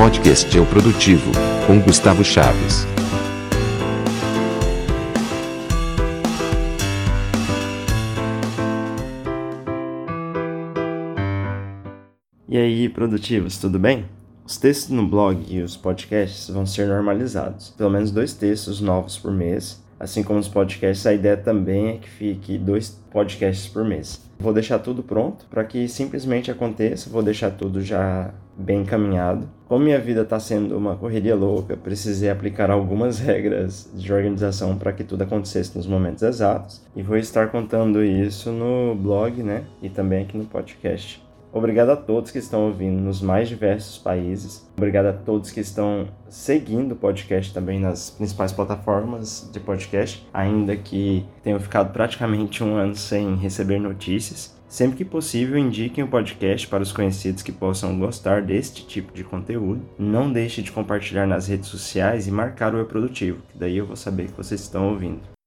Podcast é o Produtivo, com Gustavo Chaves. E aí, produtivos, tudo bem? Os textos no blog e os podcasts vão ser normalizados, pelo menos dois textos novos por mês. Assim como os podcasts, a ideia também é que fique dois podcasts por mês. Vou deixar tudo pronto para que simplesmente aconteça, vou deixar tudo já bem encaminhado. Como minha vida está sendo uma correria louca, precisei aplicar algumas regras de organização para que tudo acontecesse nos momentos exatos e vou estar contando isso no blog, né, e também aqui no podcast. Obrigado a todos que estão ouvindo nos mais diversos países. Obrigado a todos que estão seguindo o podcast também nas principais plataformas de podcast, ainda que tenham ficado praticamente um ano sem receber notícias. Sempre que possível, indiquem o podcast para os conhecidos que possam gostar deste tipo de conteúdo. Não deixe de compartilhar nas redes sociais e marcar o Eu Produtivo, que daí eu vou saber que vocês estão ouvindo.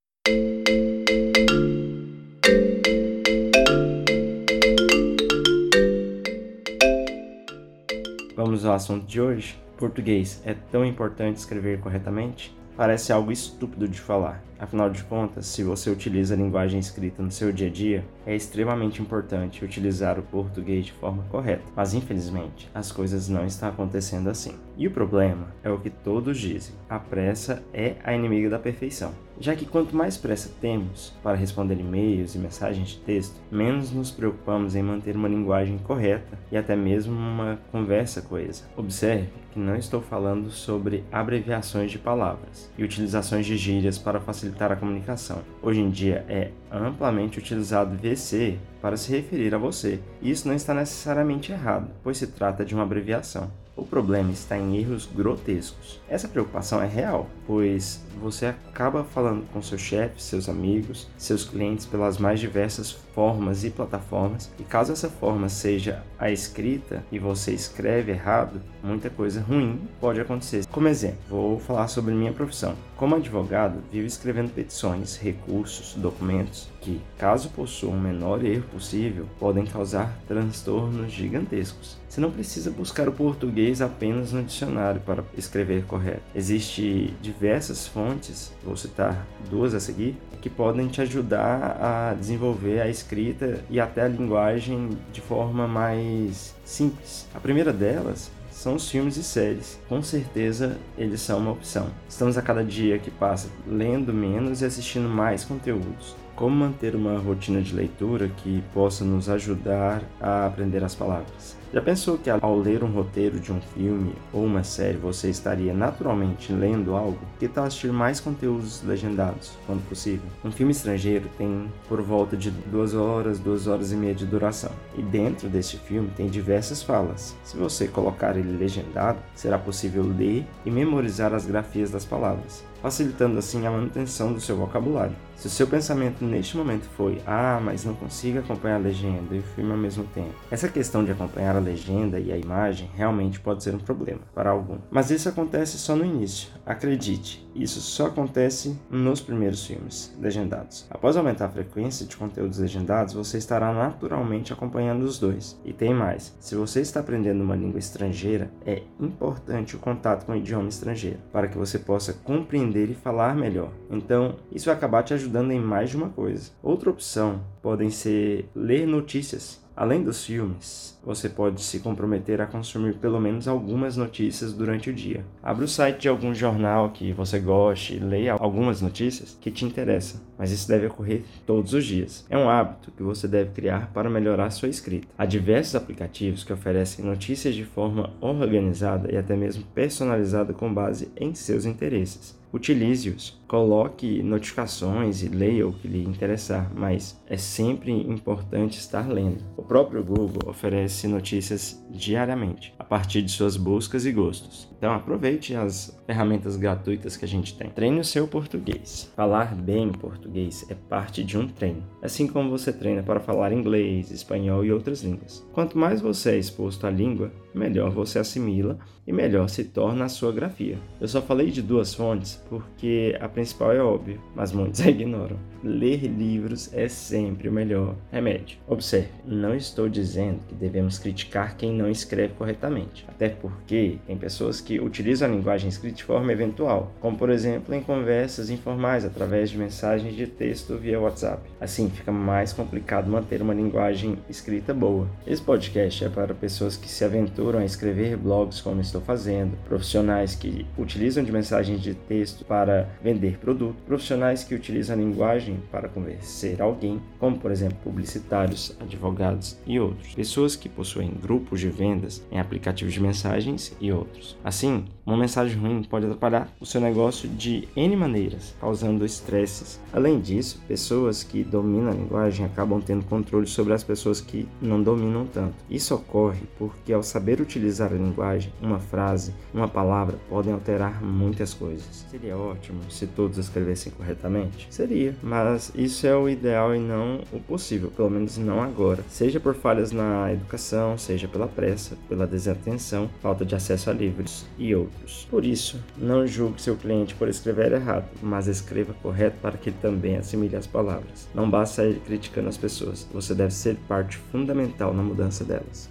Vamos ao assunto de hoje. Português é tão importante escrever corretamente? Parece algo estúpido de falar. Afinal de contas, se você utiliza a linguagem escrita no seu dia a dia, é extremamente importante utilizar o português de forma correta. Mas infelizmente, as coisas não estão acontecendo assim. E o problema é o que todos dizem: a pressa é a inimiga da perfeição. Já que quanto mais pressa temos para responder e-mails e mensagens de texto, menos nos preocupamos em manter uma linguagem correta e até mesmo uma conversa coesa. Observe que não estou falando sobre abreviações de palavras e utilizações de gírias para facilitar a comunicação. Hoje em dia é amplamente utilizado VC para se referir a você. E isso não está necessariamente errado, pois se trata de uma abreviação. O problema está em erros grotescos. Essa preocupação é real, pois você acaba falando com seu chefe, seus amigos, seus clientes pelas mais diversas formas e plataformas, e caso essa forma seja a escrita e você escreve errado, muita coisa ruim pode acontecer. Como exemplo, vou falar sobre minha profissão. Como advogado, vivo escrevendo petições, recursos, documentos que, caso possuam o menor erro possível, podem causar transtornos gigantescos. Você não precisa buscar o português apenas no dicionário para escrever correto. Existem diversas fontes, vou citar duas a seguir, que podem te ajudar a desenvolver a escrita e até a linguagem de forma mais simples. A primeira delas são os filmes e séries. Com certeza eles são uma opção. Estamos a cada dia que passa lendo menos e assistindo mais conteúdos. Como manter uma rotina de leitura que possa nos ajudar a aprender as palavras? Já pensou que ao ler um roteiro de um filme ou uma série você estaria naturalmente lendo algo? Que tal assistir mais conteúdos legendados, quando possível? Um filme estrangeiro tem por volta de duas horas, duas horas e meia de duração. E dentro deste filme tem diversas falas. Se você colocar ele legendado, será possível ler e memorizar as grafias das palavras facilitando assim a manutenção do seu vocabulário. Se o seu pensamento neste momento foi, ah, mas não consigo acompanhar a legenda e o filme ao mesmo tempo, essa questão de acompanhar a legenda e a imagem realmente pode ser um problema para algum. Mas isso acontece só no início, acredite, isso só acontece nos primeiros filmes legendados. Após aumentar a frequência de conteúdos legendados, você estará naturalmente acompanhando os dois. E tem mais: se você está aprendendo uma língua estrangeira, é importante o contato com o idioma estrangeiro para que você possa compreender e falar melhor. Então, isso vai acabar te ajudando em mais de uma coisa. Outra opção podem ser ler notícias Além dos filmes, você pode se comprometer a consumir pelo menos algumas notícias durante o dia. Abra o site de algum jornal que você goste e leia algumas notícias que te interessam, mas isso deve ocorrer todos os dias. É um hábito que você deve criar para melhorar sua escrita. Há diversos aplicativos que oferecem notícias de forma organizada e até mesmo personalizada com base em seus interesses utilize-os. Coloque notificações e leia o que lhe interessar, mas é sempre importante estar lendo. O próprio Google oferece notícias diariamente, a partir de suas buscas e gostos. Então aproveite as ferramentas gratuitas que a gente tem. Treine o seu português. Falar bem português é parte de um treino, assim como você treina para falar inglês, espanhol e outras línguas. Quanto mais você é exposto à língua, melhor você assimila e melhor se torna a sua grafia. Eu só falei de duas fontes porque a principal é óbvia, mas muitos a ignoram. Ler livros é sempre o melhor remédio. Observe, não estou dizendo que devemos criticar quem não escreve corretamente, até porque tem pessoas que utilizam a linguagem escrita de forma eventual, como por exemplo em conversas informais através de mensagens de texto via WhatsApp. Assim fica mais complicado manter uma linguagem escrita boa. Esse podcast é para pessoas que se aventuram a escrever blogs como estou fazendo, profissionais que utilizam de mensagens de texto para vender produto, profissionais que utilizam a linguagem para convencer alguém, como por exemplo publicitários, advogados e outros, pessoas que possuem grupos de vendas em aplicativos de mensagens e outros. Assim, uma mensagem ruim pode atrapalhar o seu negócio de N maneiras, causando estresses. Além disso, pessoas que dominam a linguagem acabam tendo controle sobre as pessoas que não dominam tanto. Isso ocorre porque, ao saber utilizar a linguagem, uma frase, uma palavra podem alterar muitas coisas. Seria ótimo se todos escrevessem corretamente? Seria, mas isso é o ideal e não o possível, pelo menos não agora. Seja por falhas na educação, seja pela pressa, pela desatenção, falta de acesso a livros e outros. Por isso, não julgue seu cliente por escrever errado, mas escreva correto para que ele também assimile as palavras. Não basta ir criticando as pessoas, você deve ser parte fundamental na mudança delas.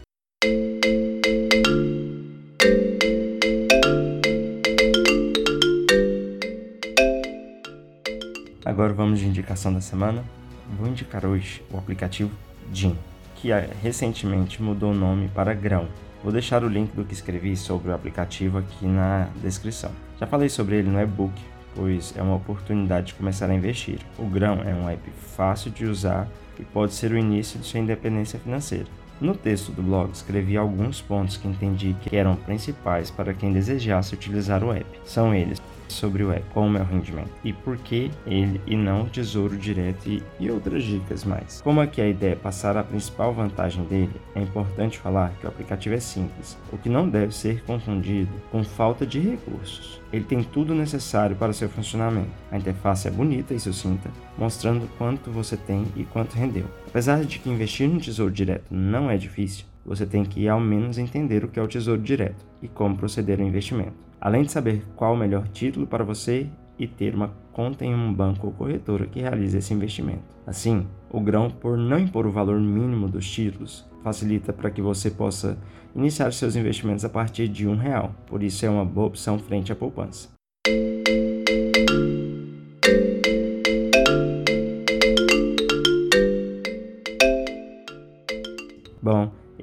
Agora vamos de indicação da semana. Vou indicar hoje o aplicativo Jim, que recentemente mudou o nome para Grão. Vou deixar o link do que escrevi sobre o aplicativo aqui na descrição. Já falei sobre ele no e-book, pois é uma oportunidade de começar a investir. O Grão é um app fácil de usar e pode ser o início de sua independência financeira. No texto do blog, escrevi alguns pontos que entendi que eram principais para quem desejasse utilizar o app. São eles: sobre o app, como é o rendimento e por que ele e não o tesouro direto e, e outras dicas mais. Como aqui a ideia é passar a principal vantagem dele, é importante falar que o aplicativo é simples, o que não deve ser confundido com falta de recursos. Ele tem tudo necessário para seu funcionamento. A interface é bonita e sucinta, mostrando quanto você tem e quanto rendeu. Apesar de que investir no tesouro direto não é difícil, você tem que ao menos entender o que é o tesouro direto e como proceder ao investimento. Além de saber qual o melhor título para você e ter uma conta em um banco ou corretora que realize esse investimento. Assim, o grão, por não impor o valor mínimo dos títulos, facilita para que você possa iniciar seus investimentos a partir de um real. Por isso é uma boa opção frente à poupança.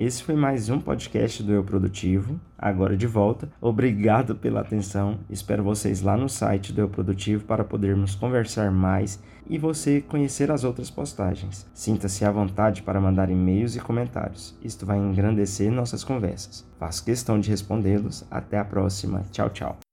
Esse foi mais um podcast do Eu Produtivo, agora de volta. Obrigado pela atenção. Espero vocês lá no site do Eu Produtivo para podermos conversar mais e você conhecer as outras postagens. Sinta-se à vontade para mandar e-mails e comentários. Isto vai engrandecer nossas conversas. Faço questão de respondê-los. Até a próxima. Tchau, tchau.